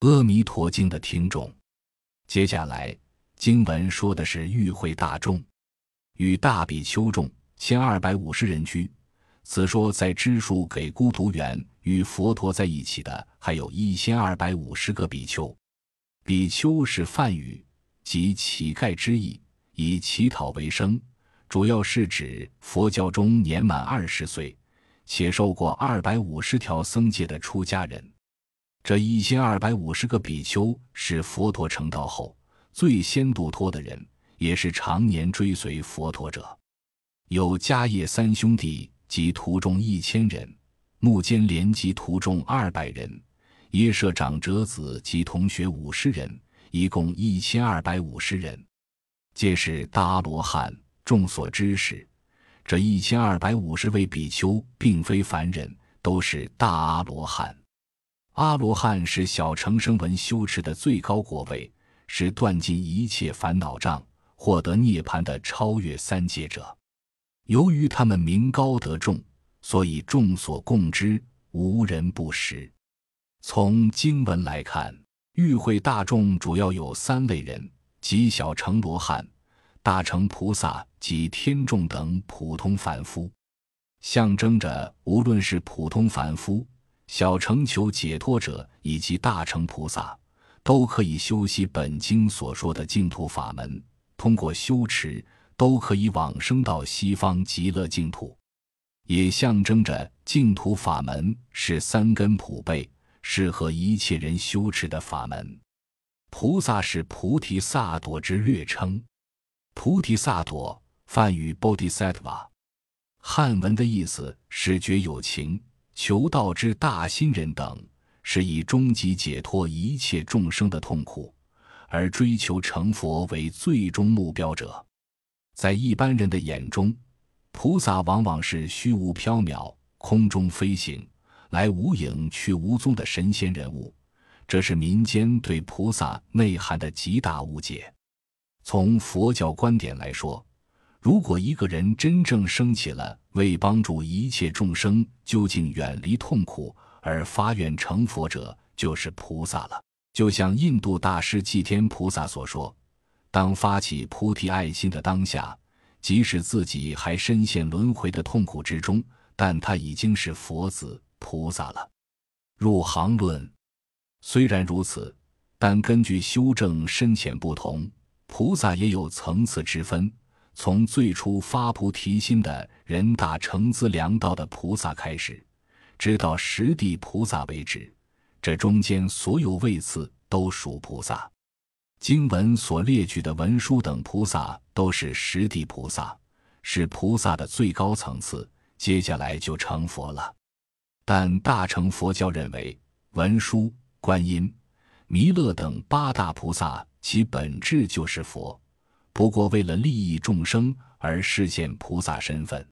阿弥陀经的听众。接下来经文说的是与会大众，与大比丘众千二百五十人居。此说在支数给孤独园与佛陀在一起的，还有一千二百五十个比丘。比丘是梵语，即乞丐之意，以乞讨为生，主要是指佛教中年满二十岁且受过二百五十条僧戒的出家人。这一千二百五十个比丘是佛陀成道后最先度脱的人，也是常年追随佛陀者。有迦叶三兄弟及徒众一千人，目犍连及徒众二百人，耶舍长者子及同学五十人，一共一千二百五十人，皆是大阿罗汉。众所知是，这一千二百五十位比丘并非凡人，都是大阿罗汉。阿罗汉是小乘声闻修持的最高果位，是断尽一切烦恼障、获得涅槃的超越三界者。由于他们名高德重，所以众所共知，无人不识。从经文来看，与会大众主要有三类人，即小乘罗汉、大乘菩萨及天众等普通凡夫，象征着无论是普通凡夫。小乘求解脱者以及大乘菩萨，都可以修习本经所说的净土法门，通过修持，都可以往生到西方极乐净土。也象征着净土法门是三根普被，适合一切人修持的法门。菩萨是菩提萨埵之略称，菩提萨埵梵语 Bodhisattva，汉文的意思是觉有情。求道之大心人等，是以终极解脱一切众生的痛苦，而追求成佛为最终目标者。在一般人的眼中，菩萨往往是虚无缥缈、空中飞行、来无影去无踪的神仙人物，这是民间对菩萨内涵的极大误解。从佛教观点来说，如果一个人真正升起了为帮助一切众生究竟远离痛苦而发愿成佛者，就是菩萨了。就像印度大师祭天菩萨所说：“当发起菩提爱心的当下，即使自己还深陷轮回的痛苦之中，但他已经是佛子菩萨了。”入行论虽然如此，但根据修正深浅不同，菩萨也有层次之分。从最初发菩提心的人大成资粮道的菩萨开始，直到十地菩萨为止，这中间所有位次都属菩萨。经文所列举的文殊等菩萨都是十地菩萨，是菩萨的最高层次，接下来就成佛了。但大乘佛教认为，文殊、观音、弥勒等八大菩萨其本质就是佛。不过，为了利益众生而示现菩萨身份。